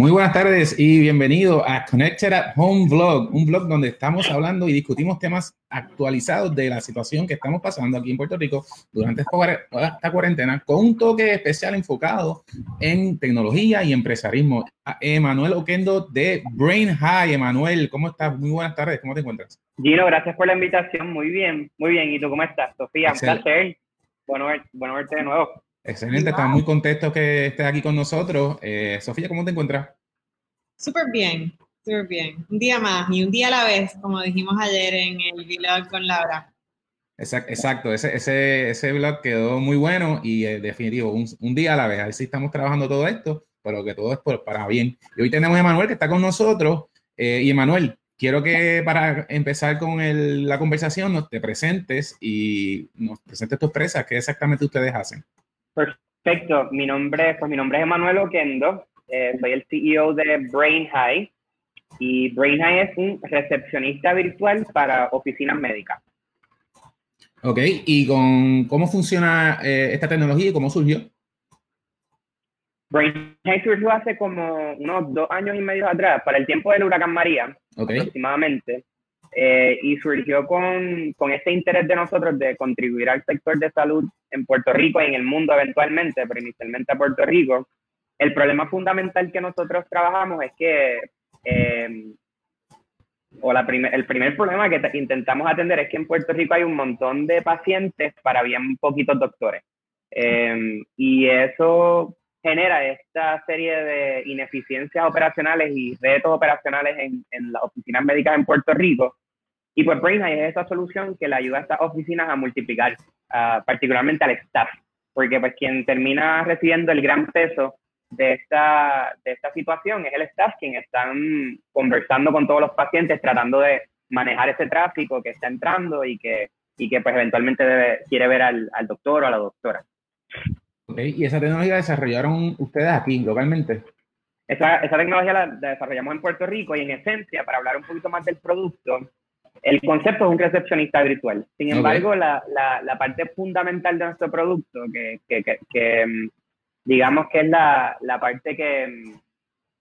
Muy buenas tardes y bienvenido a Connected at Home Vlog, un vlog donde estamos hablando y discutimos temas actualizados de la situación que estamos pasando aquí en Puerto Rico durante esta cuarentena, con un toque especial enfocado en tecnología y empresarismo. Emanuel Oquendo de Brain High. Emanuel, ¿cómo estás? Muy buenas tardes, ¿cómo te encuentras? Gino, gracias por la invitación. Muy bien, muy bien. ¿Y tú cómo estás, Sofía? Un placer. Bueno, bueno verte de nuevo. Excelente, estamos muy contentos que estés aquí con nosotros. Eh, Sofía, ¿cómo te encuentras? Súper bien, súper bien. Un día más y un día a la vez, como dijimos ayer en el vlog con Laura. Exacto, ese, ese, ese vlog quedó muy bueno y eh, definitivo, un, día a la vez. Ahí sí estamos trabajando todo esto, pero que todo es por, para bien. Y hoy tenemos a Emanuel que está con nosotros. Eh, y Emanuel, quiero que para empezar con la conversación nos te presentes y nos presentes tu empresa, qué exactamente ustedes hacen. Perfecto, mi nombre, pues mi nombre es Emanuel Oquendo, eh, soy el CEO de Brain High y Brain High es un recepcionista virtual para oficinas médicas. Ok, ¿y con cómo funciona eh, esta tecnología y cómo surgió? Brain High surgió hace como unos dos años y medio atrás, para el tiempo del huracán María, aproximadamente. Eh, y surgió con, con ese interés de nosotros de contribuir al sector de salud en Puerto Rico y en el mundo eventualmente, pero inicialmente a Puerto Rico. El problema fundamental que nosotros trabajamos es que, eh, o la el primer problema que intentamos atender es que en Puerto Rico hay un montón de pacientes para bien poquitos doctores. Eh, y eso genera esta serie de ineficiencias operacionales y retos operacionales en, en las oficinas médicas en Puerto Rico. Y pues BrainEye es esa solución que le ayuda a estas oficinas a multiplicar, uh, particularmente al staff, porque pues quien termina recibiendo el gran peso de esta, de esta situación es el staff, quien están conversando con todos los pacientes, tratando de manejar ese tráfico que está entrando y que, y que pues eventualmente debe, quiere ver al, al doctor o a la doctora. ¿Y esa tecnología desarrollaron ustedes aquí localmente? Esa, esa tecnología la desarrollamos en Puerto Rico y en esencia, para hablar un poquito más del producto, el concepto es un recepcionista virtual. Sin embargo, la, la, la, parte fundamental de nuestro producto, que, que, que, digamos que es la, la parte que,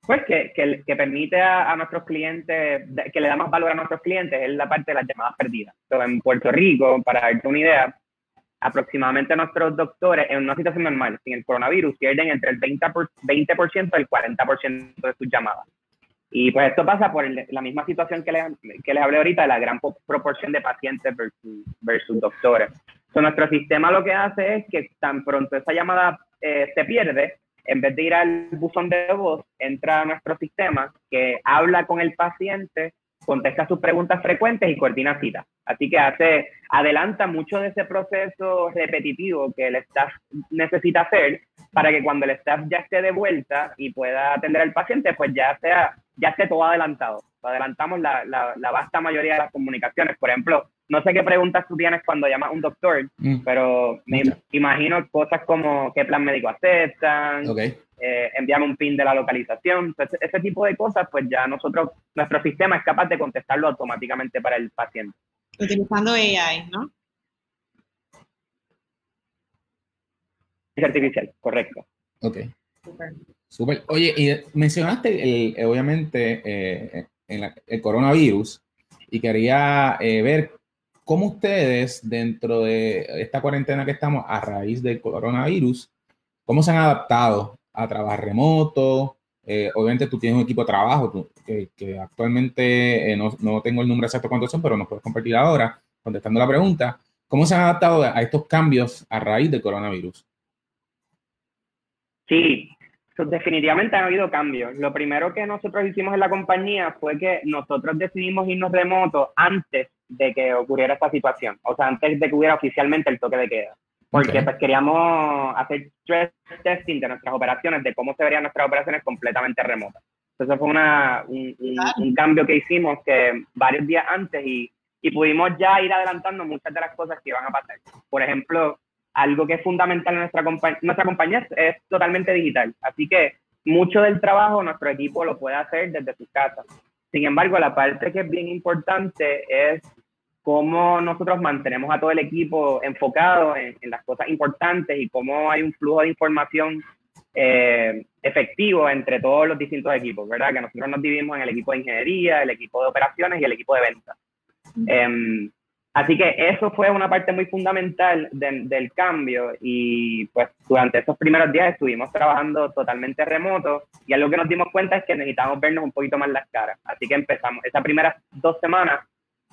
pues, que, que, permite a, a, nuestros clientes, que le da más valor a nuestros clientes, es la parte de las llamadas perdidas. Entonces, en Puerto Rico, para darte una idea, aproximadamente nuestros doctores en una situación normal, sin el coronavirus, pierden entre el 20%, por, 20 y el 40% de sus llamadas. Y pues esto pasa por la misma situación que les, que les hablé ahorita de la gran proporción de pacientes versus, versus doctores. So, nuestro sistema lo que hace es que tan pronto esa llamada eh, se pierde, en vez de ir al buzón de voz, entra a nuestro sistema que habla con el paciente contesta sus preguntas frecuentes y coordina citas. Así que hace, adelanta mucho de ese proceso repetitivo que el staff necesita hacer para que cuando el staff ya esté de vuelta y pueda atender al paciente, pues ya sea, ya esté todo adelantado. Adelantamos la, la, la vasta mayoría de las comunicaciones. Por ejemplo, no sé qué preguntas tú tienes cuando llamas a un doctor, mm. pero me imagino cosas como qué plan médico aceptan, eh, enviame un pin de la localización, ese tipo de cosas, pues ya nosotros, nuestro sistema es capaz de contestarlo automáticamente para el paciente. Utilizando AI, ¿no? Es artificial, correcto. Ok. Super. Oye, y mencionaste, el, obviamente, eh, en el coronavirus y quería eh, ver cómo ustedes, dentro de esta cuarentena que estamos a raíz del coronavirus, cómo se han adaptado a trabajar remoto. Eh, obviamente tú tienes un equipo de trabajo que, actualmente eh, no, no, tengo el número exacto cuántos son, pero nos puedes compartir ahora contestando la pregunta. ¿Cómo se han adaptado a estos cambios a raíz del coronavirus? Sí, definitivamente han habido cambios. Lo primero que nosotros hicimos en la compañía fue que nosotros decidimos irnos remoto antes de que ocurriera esta situación, o sea, antes de que hubiera oficialmente el toque de queda porque pues queríamos hacer stress testing de nuestras operaciones, de cómo se verían nuestras operaciones completamente remotas. Entonces fue una, un, cambio que hicimos que varios días antes y, y pudimos ya ir adelantando muchas de las cosas que iban a pasar. Por ejemplo, algo que es fundamental en nuestra compañía, nuestra compañía es, es, totalmente digital, así que mucho del trabajo nuestro equipo lo puede hacer desde sus casas. Sin embargo, la parte que es bien importante es cómo nosotros mantenemos a todo el equipo enfocado en, las cosas importantes y cómo hay un flujo de información eh, efectivo entre todos los distintos equipos, ¿verdad? Que nosotros nos dividimos en el equipo de ingeniería, el equipo de operaciones y el equipo de ventas. Em, así que eso fue una parte muy fundamental del cambio y pues durante esos primeros días estuvimos trabajando totalmente remoto y algo que nos dimos cuenta es que necesitábamos vernos un poquito más las caras. Así que empezamos, esas primeras dos semanas,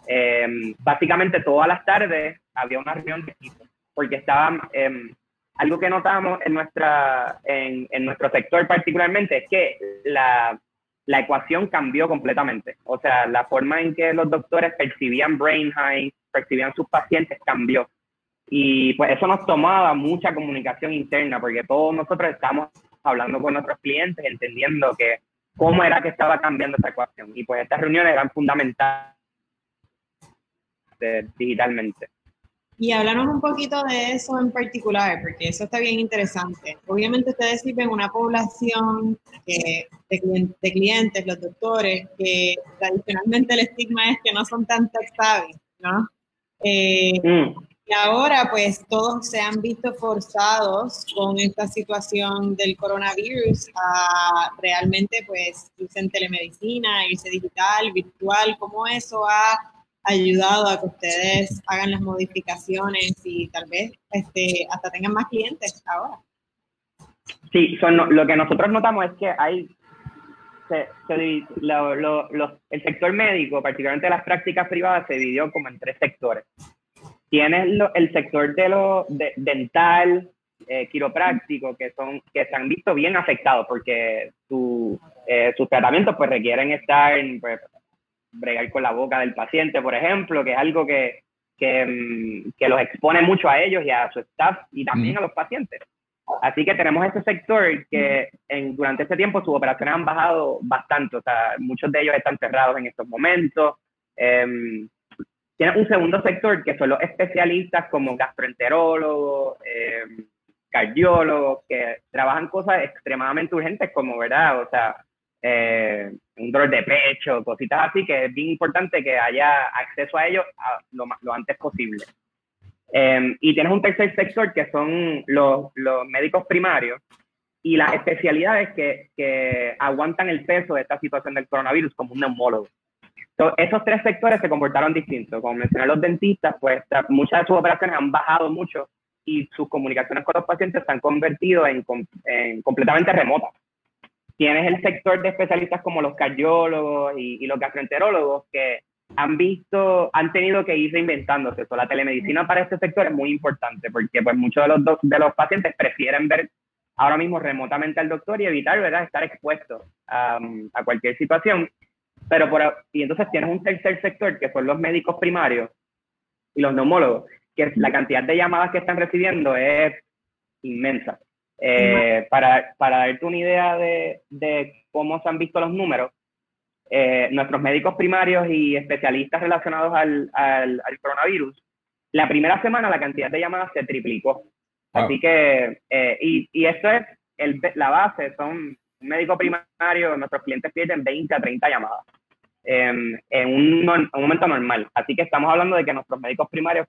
em, básicamente todas las tardes había una reunión de equipo porque estaban... Em, algo que notamos en, nuestra, en, en nuestro sector particularmente es que la, la, ecuación cambió completamente. O sea, la forma en que los doctores percibían brain high, percibían sus pacientes cambió. Y pues eso nos tomaba mucha comunicación interna, porque todos nosotros estamos hablando con nuestros clientes, entendiendo que cómo era que estaba cambiando esa ecuación. Y pues estas reuniones eran fundamentales digitalmente. Y háblanos un poquito de eso en particular, porque eso está bien interesante. Obviamente ustedes sirven una población de, clientes, los doctores, que tradicionalmente el estigma es que no son tan tech ¿no? Eh, mm. Y ahora pues todos se han visto forzados con esta situación del coronavirus a realmente pues irse en telemedicina, irse digital, virtual, cómo eso ha ayudado a que ustedes hagan las modificaciones y tal vez este, hasta tengan más clientes ahora. Sí, son, lo que nosotros notamos es que hay el sector médico, particularmente las prácticas privadas, se dividió como en tres sectores. Tienes el sector de lo dental, eh, quiropráctico, que son que se han visto bien afectados porque su, eh, sus tratamientos pues requieren estar en, pues, bregar con la boca del paciente, por ejemplo, que es algo que, que, mm, que los expone mucho a ellos y a su staff y también a los pacientes. Así que tenemos ese sector que en, durante este tiempo sus operaciones han bajado bastante, o sea, muchos de ellos están cerrados en estos momentos. Eh, tiene un segundo sector que son los especialistas como gastroenterólogos, em, cardiólogos, que trabajan cosas extremadamente urgentes como, ¿verdad? O sea, eh, un dolor de pecho, cositas así, que es bien importante que haya acceso a ellos lo, lo, antes posible. Em, y tienes un tercer sector que son los, los médicos primarios y las especialidades que, que, aguantan el peso de esta situación del coronavirus, como un neumólogo. Entonces, esos tres sectores se comportaron distintos. Como mencioné los dentistas, pues muchas de sus operaciones han bajado mucho y sus comunicaciones con los pacientes se han convertido en, en completamente remotas tienes el sector de especialistas como los cardiólogos y, los gastroenterólogos que han visto, han tenido que ir reinventándose. Eso, la telemedicina para este sector es muy importante porque pues muchos de los, de los pacientes prefieren ver ahora mismo remotamente al doctor y evitar, ¿verdad?, estar expuestos a cualquier situación. Pero por, y entonces tienes un tercer sector que son los médicos primarios y los neumólogos, que la cantidad de llamadas que están recibiendo es inmensa. Eh, para, para darte una idea de, de, cómo se han visto los números, eh, nuestros médicos primarios y especialistas relacionados al, al, coronavirus, la primera semana la cantidad de llamadas se triplicó. Así que, eh, y, y esto es el, la base, son un médico primario, nuestros clientes pierden 20 a 30 llamadas en, un, un, momento normal. Así que estamos hablando de que nuestros médicos primarios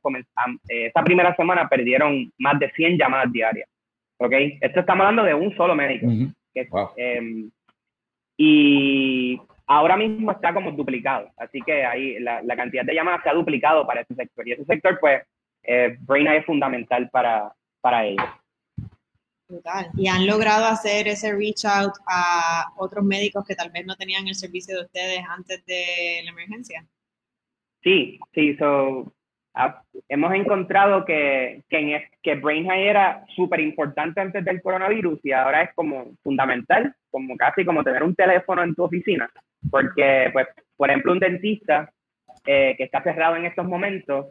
esa primera semana perdieron más de 100 llamadas diarias. ¿Ok? Esto estamos hablando de un solo médico. Em, y ahora mismo está como duplicado, así que ahí la, la, cantidad de llamadas se ha duplicado para ese sector. Y ese sector, pues, eh, Brain es fundamental para, para ellos. Total. Y han logrado hacer ese reach out a otros médicos que tal vez no tenían el servicio de ustedes antes de la emergencia. Sí, sí, so, hemos encontrado que, que, que Brain High era súper importante antes del coronavirus y ahora es como fundamental, como casi como tener un teléfono en tu oficina, porque, pues, por ejemplo, un dentista eh, que está cerrado en estos momentos,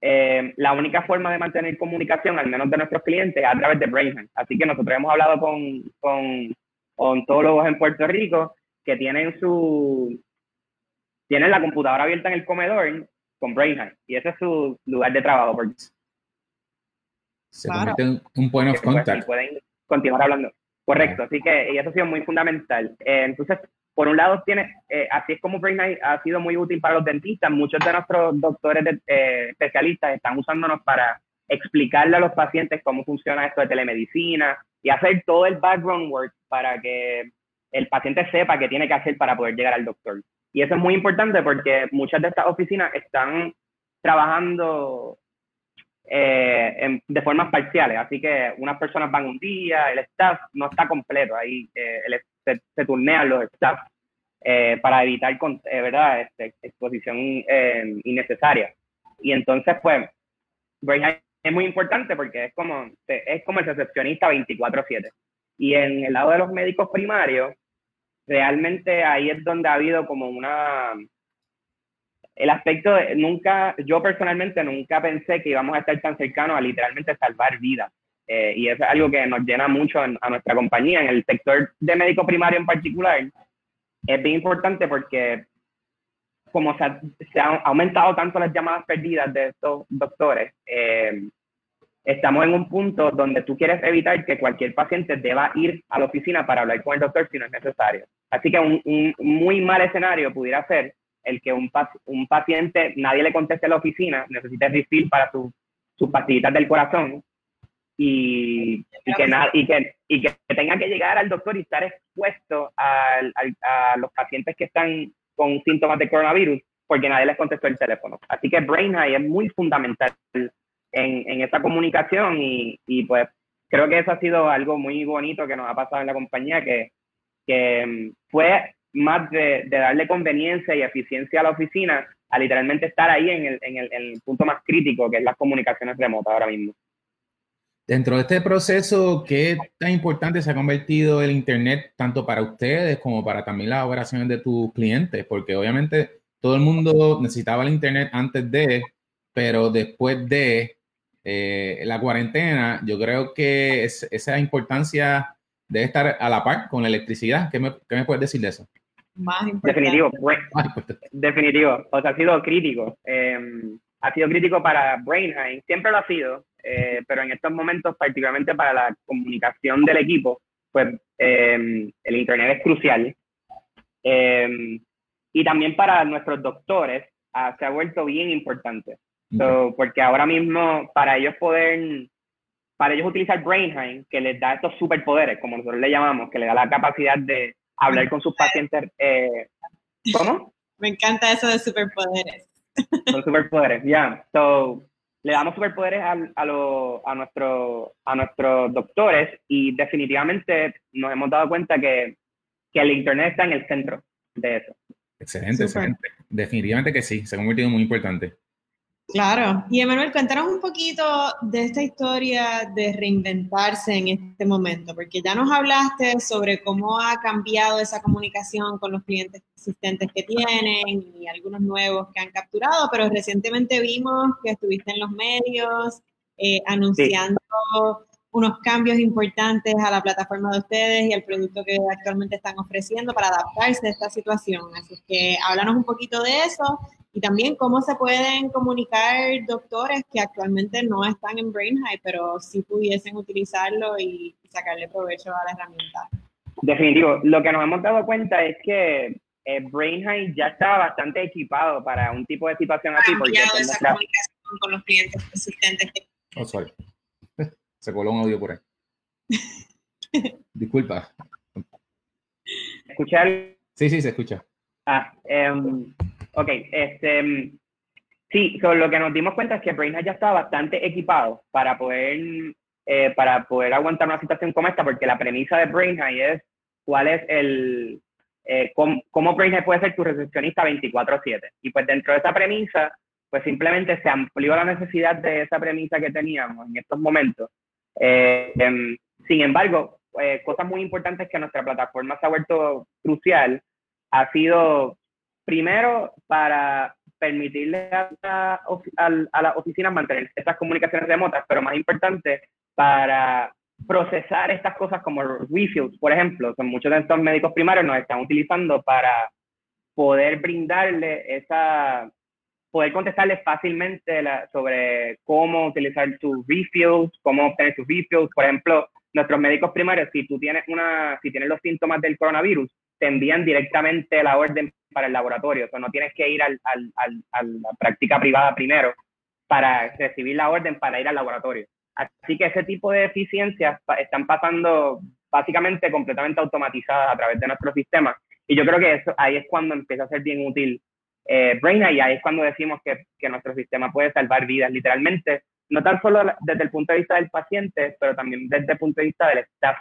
eh, la única forma de mantener comunicación, al menos de nuestros clientes, es a través de Brain Así que nosotros hemos hablado con, con ontólogos en Puerto Rico que tienen su tienen la computadora abierta en el comedor con Brainheart. Y ese es su lugar de trabajo. Porque se convierte un point of contact. pueden continuar hablando. Correcto, así que y eso ha sido muy fundamental. Eh, entonces, por un lado, tiene, eh, así es como Brainheart ha sido muy útil para los dentistas. Muchos de nuestros doctores de, eh, especialistas están usándonos para explicarle a los pacientes cómo funciona esto de telemedicina, y hacer todo el background work para que el paciente sepa qué tiene que hacer para poder llegar al doctor. Y eso es muy importante porque muchas de estas oficinas están trabajando eh, de formas parciales, así que unas personas van un día, el staff no está completo, ahí eh, se, se, turnean los staff eh, para evitar ¿verdad? Este, exposición innecesaria. Y entonces, pues, es muy importante porque es como, es como el recepcionista 24/7. Y en el lado de los médicos primarios, realmente ahí es donde ha habido como una... El aspecto de, nunca, yo personalmente nunca pensé que íbamos a estar tan cercanos a literalmente salvar vidas. Eh, y es algo que nos llena mucho a nuestra compañía. En el sector de médico primario en particular, es bien importante porque como se, se han aumentado tanto las llamadas perdidas de estos doctores, eh, estamos en un punto donde tú quieres evitar que cualquier paciente deba ir a la oficina para hablar con el doctor si no es necesario. Así que un, muy mal escenario pudiera ser el que un, un, paciente, nadie le conteste a la oficina, necesite refill para sus su pastillitas del corazón y, y, que, y, que, y que tenga que llegar al doctor y estar expuesto a, a los pacientes que están con síntomas de coronavirus porque nadie les contestó el teléfono. Así que Brain High es muy fundamental en, en esa comunicación y, pues creo que eso ha sido algo muy bonito que nos ha pasado en la compañía, que, que mm, fue más de, de, darle conveniencia y eficiencia a la oficina a literalmente estar ahí en el, en el, en el punto más crítico, que es las comunicaciones remotas ahora mismo. Dentro de este proceso, ¿qué tan importante se ha convertido el Internet tanto para ustedes como para también las operaciones de tus clientes? Porque obviamente todo el mundo necesitaba el Internet antes de, pero después de eh, la cuarentena, yo creo que esa importancia debe estar a la par con la electricidad. ¿Qué me, qué me puedes decir de eso? Más Definitivo, pues, definitivo. O sea, ha sido crítico. Em, ha sido crítico para Brainheim, siempre lo ha sido, eh, pero en estos momentos, particularmente para la comunicación del equipo, pues em, el Internet es crucial. Em, y también para nuestros doctores ah, se ha vuelto bien importante porque ahora mismo, para ellos poder, para ellos utilizar Brainheim, que les da estos superpoderes, como nosotros le llamamos, que le da la capacidad de hablar con sus pacientes. Eh, ¿Cómo? Me encanta eso de superpoderes. Son superpoderes, ya. So, le damos superpoderes a, a, a, nuestro, a nuestros doctores y definitivamente nos hemos dado cuenta que, que el Internet está en el centro de eso. Excelente, excelente. Definitivamente que sí, se ha convertido en muy importante. Claro. Y Emanuel, cuéntanos un poquito de esta historia de reinventarse en este momento, porque ya nos hablaste sobre cómo ha cambiado esa comunicación con los clientes existentes que tienen y algunos nuevos que han capturado, pero recientemente vimos que estuviste en los medios eh, anunciando unos cambios importantes a la plataforma de ustedes y al producto que actualmente están ofreciendo para adaptarse a esta situación. Así que háblanos un poquito de eso y también cómo se pueden comunicar doctores que actualmente no están en Brain High, pero sí pudiesen utilizarlo y sacarle provecho a la herramienta. Definitivo. Lo que nos hemos dado cuenta es que eh, Brain High ya estaba bastante equipado para un tipo de situación así. Porque esa comunicación con los clientes persistentes. Oh, sorry. Se coló un audio por ahí. Disculpa. ¿Escuchar? Sí, sí, se escucha. Ah, um, Ok, este, sí, lo que nos dimos cuenta es que Brainhead ya estaba bastante equipado para poder, eh, para poder aguantar una situación como esta, porque la premisa de Brainhead es cuál es el, eh, cómo, cómo Brainhead puede ser tu recepcionista 24/7. Y pues dentro de esa premisa, pues simplemente se amplió la necesidad de esa premisa que teníamos en estos momentos. Eh, em, sin embargo, cosas muy importantes que nuestra plataforma se ha vuelto crucial ha sido Primero, para permitirle a, a, las oficinas mantener estas comunicaciones remotas, pero más importante, para procesar estas cosas como refills, por ejemplo, son muchos de estos médicos primarios nos están utilizando para poder brindarle esa, poder contestarles fácilmente sobre cómo utilizar sus refills, cómo obtener sus refills. Por ejemplo, nuestros médicos primarios, si tú tienes una, si tienes los síntomas del coronavirus, te envían directamente la orden para el laboratorio. O sea, no tienes que ir al, al, al, a la práctica privada primero para recibir la orden para ir al laboratorio. Así que ese tipo de eficiencias están pasando básicamente completamente automatizadas a través de nuestro sistema. Y yo creo que eso, ahí es cuando empieza a ser bien útil eh, Brain y ahí es cuando decimos que, que, nuestro sistema puede salvar vidas, literalmente, no tan solo desde el punto de vista del paciente, pero también desde el punto de vista del staff,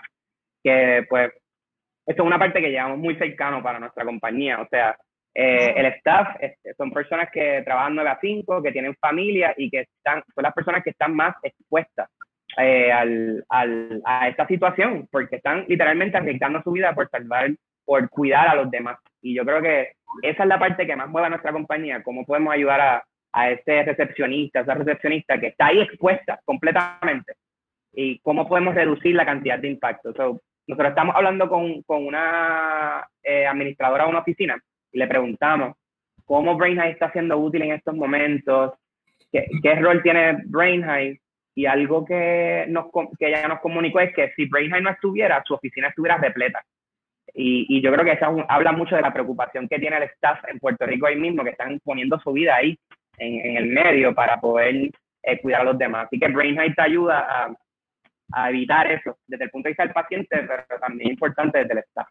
que pues esto es una parte que llevamos muy cercano para nuestra compañía, o sea, eh, el staff este, son personas que trabajan 9 a 5, que tienen familia y que están, son las personas que están más expuestas eh, al, al, a esta situación, porque están literalmente arriesgando su vida por salvar, por cuidar a los demás. Y yo creo que esa es la parte que más mueve a nuestra compañía, cómo podemos ayudar a, a ese recepcionista, esa recepcionista que está ahí expuesta completamente y cómo podemos reducir la cantidad de impacto. Nosotros estamos hablando con, con una eh, administradora de una oficina y le preguntamos cómo BrainHive está siendo útil en estos momentos, qué, qué rol tiene BrainHive y algo que, nos, que ella nos comunicó es que si BrainHive no estuviera, su oficina estuviera repleta. Y, y yo creo que eso habla mucho de la preocupación que tiene el staff en Puerto Rico ahí mismo, que están poniendo su vida ahí en, en el medio para poder eh, cuidar a los demás. Así que BrainHive te ayuda a, a evitar eso desde el punto de vista del paciente, pero también importante desde el staff.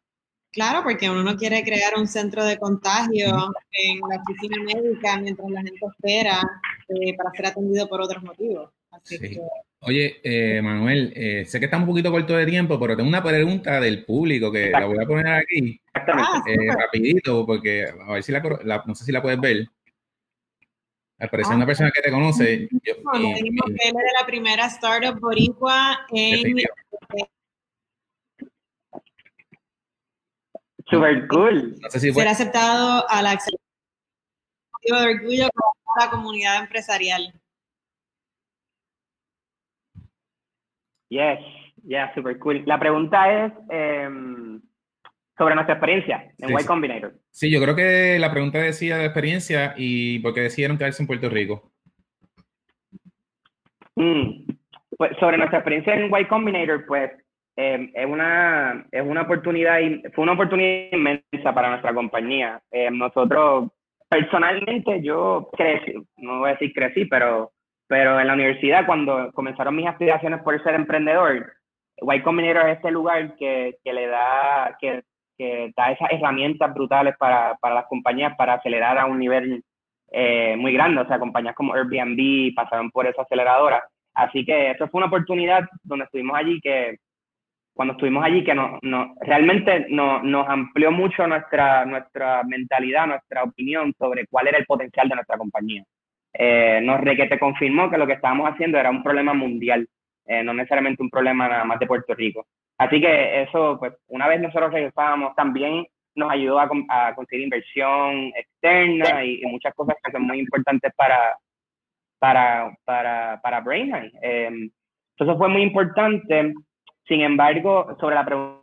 Claro, porque uno no quiere crear un centro de contagio en la oficina médica mientras la gente espera eh, para ser atendido por otros motivos. Oye, eh, Manuel, eh, sé que estamos un poquito corto de tiempo, pero tengo una pregunta del público que la voy a poner aquí ah, rapidito, porque a ver si la, no sé si la puedes ver. Al parecer, una ah. persona que te conoce. Yo, no, él es de la primera startup boricua en Super cool. Ser aceptado a la de orgullo con la comunidad empresarial. Yes, yeah, super cool. La pregunta es em, sobre nuestra experiencia en Y Combinator. Sí, yo creo que la pregunta decía de experiencia y por qué decidieron quedarse en Puerto Rico. Mm, pues sobre nuestra experiencia en Y Combinator, pues Em, es, una, es una oportunidad, fue una oportunidad inmensa para nuestra compañía. Em, nosotros, personalmente, yo crecí, no voy a decir crecí, pero, pero en la universidad, cuando comenzaron mis aspiraciones por ser emprendedor, Y Combinator es este lugar que, que le da, que, que, da esas herramientas brutales para, para las compañías para acelerar a un nivel eh, muy grande. O sea, compañías como Airbnb pasaron por esa aceleradora. Así que eso fue una oportunidad donde estuvimos allí que cuando estuvimos allí, que no, no, realmente no, nos amplió mucho nuestra, nuestra mentalidad, nuestra opinión sobre cuál era el potencial de nuestra compañía. Eh, nos te confirmó que lo que estábamos haciendo era un problema mundial, eh, no necesariamente un problema nada más de Puerto Rico. Así que eso, pues, una vez nosotros regresábamos, también nos ayudó a, a conseguir inversión externa y, muchas cosas que son muy importantes para, para, para, para Eh, eso fue muy importante. Sin embargo, sobre la pregunta...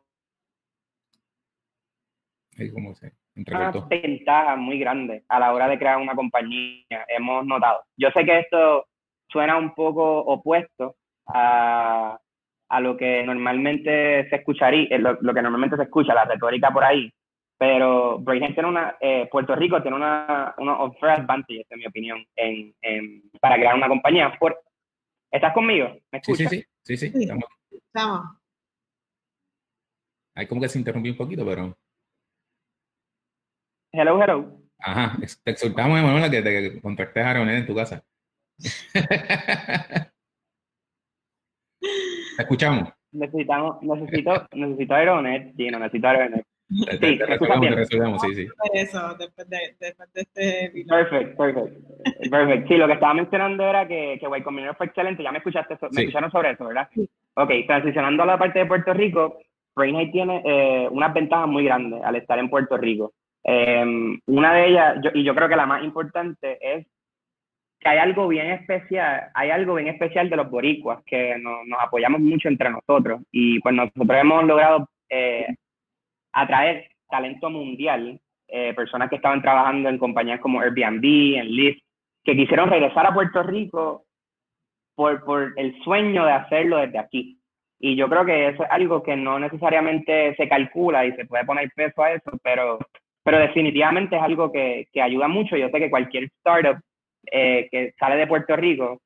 una ventaja muy grande a la hora de crear una compañía, hemos notado. Yo sé que esto suena un poco opuesto a, a lo que normalmente se escucharía, eh, lo, que normalmente se escucha, la retórica por ahí, pero Brainhead tiene una, eh, Puerto Rico tiene una, unos advantages, en mi opinión, en, para crear una compañía. Por, ¿Estás conmigo? ¿Me escuchas? sí, sí, sí, sí, Estamos. Ahí como que se interrumpió un poquito, pero. Hello, hello. Ajá, te exhortamos, Emanuela, que te contactes a reunir en tu casa. te escuchamos. Necesitamos, necesito, necesito Aeronet, sí, no necesito Aeronet. Sí, te, te resolvemos, te resolvemos, sí, sí. Eso, después de, después de este Perfecto, perfecto. Perfecto. Sí, lo que estaba mencionando era que, que Combinator fue excelente. Ya me escuchaste, me escucharon sobre eso, ¿verdad? Sí. Ok, transicionando a la parte de Puerto Rico, Brainhead tiene eh, unas ventajas muy grandes al estar en Puerto Rico. Em, una de ellas, y yo creo que la más importante, es hay algo bien especial, hay algo bien especial de los boricuas, que nos apoyamos mucho entre nosotros. Y pues nosotros hemos logrado eh, atraer talento mundial, eh, personas que estaban trabajando en compañías como Airbnb, en Lyft, que quisieron regresar a Puerto Rico por, por el sueño de hacerlo desde aquí. Y yo creo que eso es algo que no necesariamente se calcula y se puede poner peso a eso, pero, pero definitivamente es algo que, que ayuda mucho. Yo sé que cualquier startup eh, que sale de Puerto Rico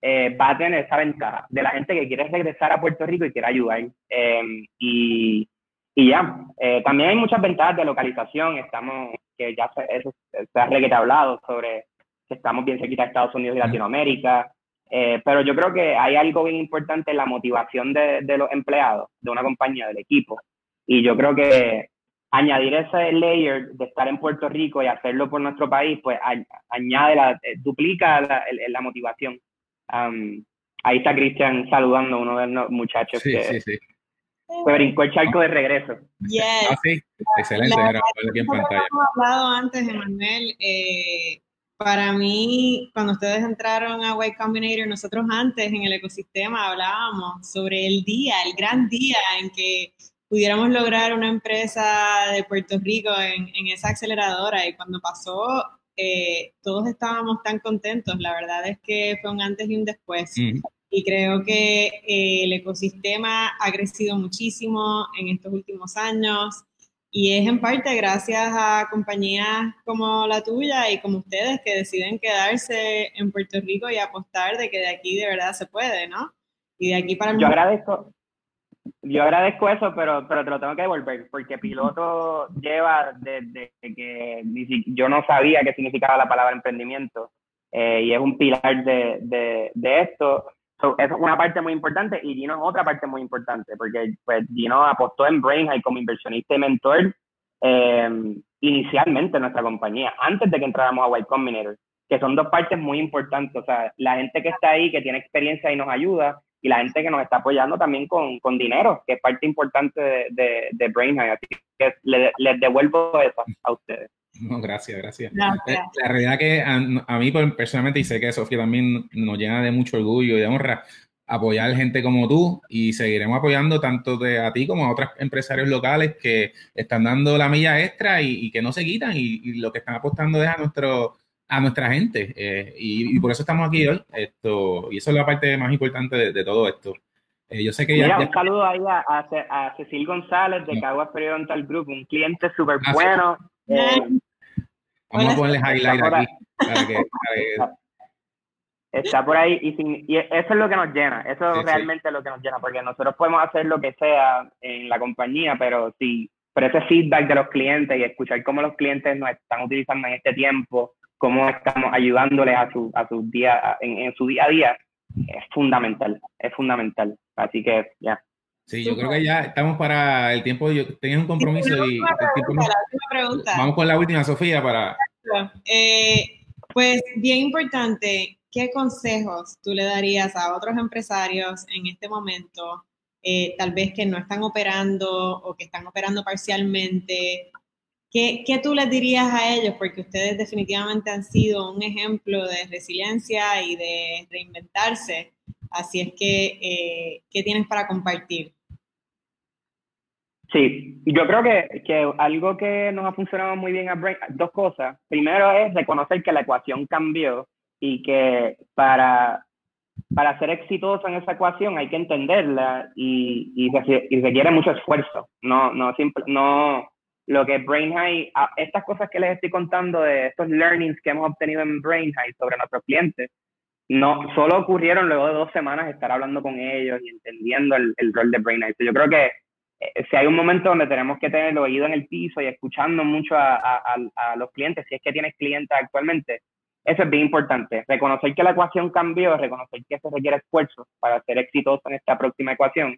eh, va a tener esa ventaja de la gente que quiere regresar a Puerto Rico y quiere ayudar. Em, y, y, ya, eh, también hay muchas ventajas de localización, estamos, que ya se, eso se ha hablado sobre que estamos bien cerquita de Estados Unidos y Latinoamérica, eh, pero yo creo que hay algo bien importante en la motivación de, de los empleados, de una compañía, del equipo. Y yo creo que añadir ese layer de estar en Puerto Rico y hacerlo por nuestro país, pues añade, la, duplica la, la motivación ahí está Cristian saludando uno de los muchachos que sí, sí. brincó el charco de regreso. Yes. Ah, sí, excelente. Era, aquí en pantalla. Hemos hablado antes, Emanuel. Eh, para mí, cuando ustedes entraron a White Combinator, nosotros antes en el ecosistema hablábamos sobre el día, el gran día en que pudiéramos lograr una empresa de Puerto Rico en, en esa aceleradora. Y cuando pasó, eh, todos estábamos tan contentos. La verdad es que fue un antes y un después. Y creo que eh, el ecosistema ha crecido muchísimo en estos últimos años y es en parte gracias a compañías como la tuya y como ustedes que deciden quedarse en Puerto Rico y apostar de que de aquí de verdad se puede, ¿no? Y de aquí para Yo agradezco, yo agradezco eso, pero, pero te lo tengo que devolver, porque piloto lleva desde que yo no sabía qué significaba la palabra emprendimiento eh, y es un pilar de, de, esto. es una parte muy importante y Gino es otra parte muy importante, porque pues, Gino apostó en BrainHigh como inversionista y mentor eh, inicialmente en nuestra compañía, antes de que entráramos a White Combinator, que son dos partes muy importantes. O sea, la gente que está ahí, que tiene experiencia y nos ayuda, y la gente que nos está apoyando también con, con dinero, que es parte importante de, de, de Así que les devuelvo eso a ustedes. No, gracias, gracias. Eh, la, realidad que a, mí personalmente, y sé que Sofía también nos llena de mucho orgullo y de honra, apoyar gente como tú y seguiremos apoyando tanto de a ti como a otros empresarios locales que están dando la milla extra y, que no se quitan y, y, lo que están apostando es a nuestro a nuestra gente. Eh, y, por eso estamos aquí hoy. Esto, y eso es la parte más importante de, todo esto. Eh, yo sé que ya, Un saludo ahí a, a, Cecil González de Caguas Periodontal Group, un cliente súper bueno. Eh, Vamos a ponerle highlight aquí. Está por ahí y, eso es lo que nos llena, eso es realmente lo que nos llena, porque nosotros podemos hacer lo que sea en la compañía, pero si pero ese feedback de los clientes y escuchar cómo los clientes nos están utilizando en este tiempo, cómo estamos ayudándoles a su, a su día, en, su día a día, es fundamental, es fundamental. Así que ya. Sí, yo creo que ya estamos para el tiempo, yo tenía un compromiso y... Vamos con la última, Sofía, para... Eh, pues bien importante, ¿qué consejos tú le darías a otros empresarios en este momento, eh, tal vez que no están operando o que están operando parcialmente, ¿Qué, ¿Qué, tú les dirías a ellos? Porque ustedes definitivamente han sido un ejemplo de resiliencia y de reinventarse. Así es que, eh, ¿qué tienes para compartir? Sí, yo creo que, que, algo que nos ha funcionado muy bien a Brain, dos cosas. Primero es reconocer que la ecuación cambió y que para, para ser exitoso en esa ecuación hay que entenderla y, y, y requiere mucho esfuerzo. No, no, simple, no, lo que Brain High, estas cosas que les estoy contando de estos learnings que hemos obtenido en Brain High sobre nuestros clientes, no solo ocurrieron luego de dos semanas estar hablando con ellos y entendiendo el, el rol de Brain High. Yo creo que eh, si hay un momento donde tenemos que tener el oído en el piso y escuchando mucho a, a, a, los clientes, si es que tienes clientes actualmente, eso es bien importante. Reconocer que la ecuación cambió, reconocer que se requiere esfuerzo para ser exitoso en esta próxima ecuación.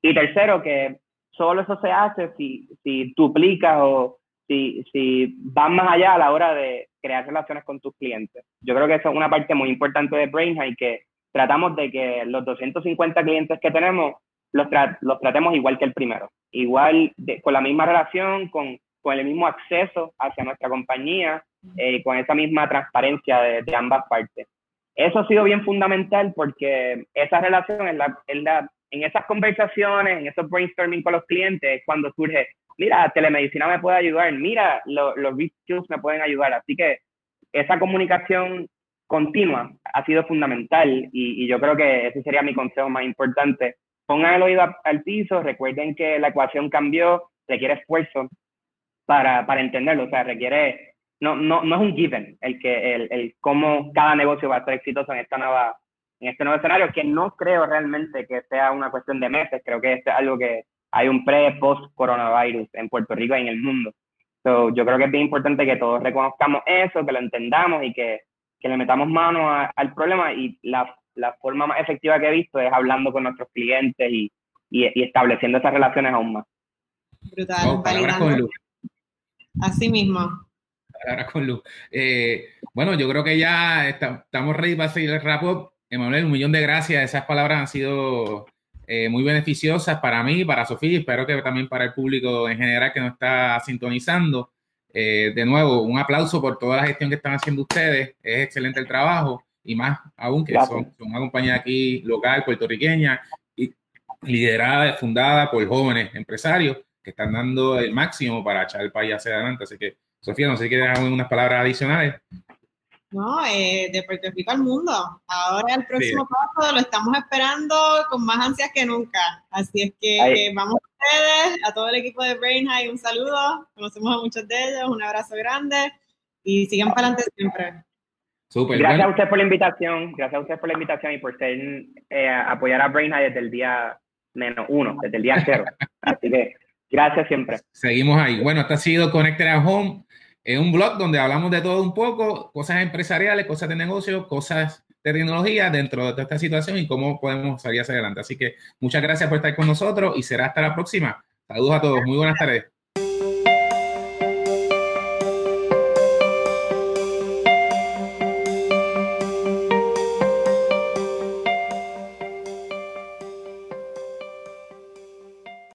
Y tercero, que solo eso se hace si, si duplicas o si, si vas más allá a la hora de crear relaciones con tus clientes. Yo creo que eso es una parte muy importante de Brain que tratamos de que los 250 clientes que tenemos los, los tratemos igual que el primero, igual con la misma relación, con, con, el mismo acceso hacia nuestra compañía, eh, con esa misma transparencia de, ambas partes. Eso ha sido bien fundamental porque esa relación es es la en esas conversaciones, en esos brainstorming con los clientes, cuando surge, mira, telemedicina me puede ayudar, mira, los reviews me pueden ayudar. Así que esa comunicación continua ha sido fundamental y, yo creo que ese sería mi consejo más importante. Pongan el oído al piso, recuerden que la ecuación cambió, requiere esfuerzo para, para entenderlo, o sea, requiere, no, no, no es un given el que el, el cómo cada negocio va a ser exitoso en esta nueva en este nuevo escenario, que no creo realmente que sea una cuestión de meses, creo que es algo que hay un pre-post-coronavirus en Puerto Rico y en el mundo. So, yo creo que es bien importante que todos reconozcamos eso, que lo entendamos y que, que le metamos mano al problema y la, la, forma más efectiva que he visto es hablando con nuestros clientes y, y, estableciendo esas relaciones aún más. Brutal. palabras con Luz. Así mismo. Palabras con Luz. Eh, bueno, yo creo que ya estamos ready para seguir el rap Emanuel, un millón de gracias. Esas palabras han sido eh, muy beneficiosas para mí, para Sofía, y espero que también para el público en general que nos está sintonizando. Eh, de nuevo, un aplauso por toda la gestión que están haciendo ustedes. Es excelente el trabajo y más aún que son, una compañía aquí local, puertorriqueña, y liderada, fundada por jóvenes empresarios que están dando el máximo para echar el país hacia adelante. Así que, Sofía, no sé si quieres unas palabras adicionales. ¿No? Eh, de Puerto Rico al mundo. Ahora el próximo paso lo estamos esperando con más ansias que nunca. Así es que vamos a ustedes, a todo el equipo de Brain High, un saludo. Conocemos a muchos de ellos, un abrazo grande y sigan para adelante siempre. gracias a usted por la invitación, gracias a usted por la invitación y por ser, eh, apoyar a Brain High desde el día menos uno, desde el día cero. Así que gracias siempre. Seguimos ahí. Bueno, esto ha sido Connected at Home. Es un blog donde hablamos de todo un poco, cosas empresariales, cosas de negocio, cosas de tecnología dentro de esta situación y cómo podemos salir hacia adelante. Así que muchas gracias por estar con nosotros y será hasta la próxima. Saludos a todos, muy buenas tardes.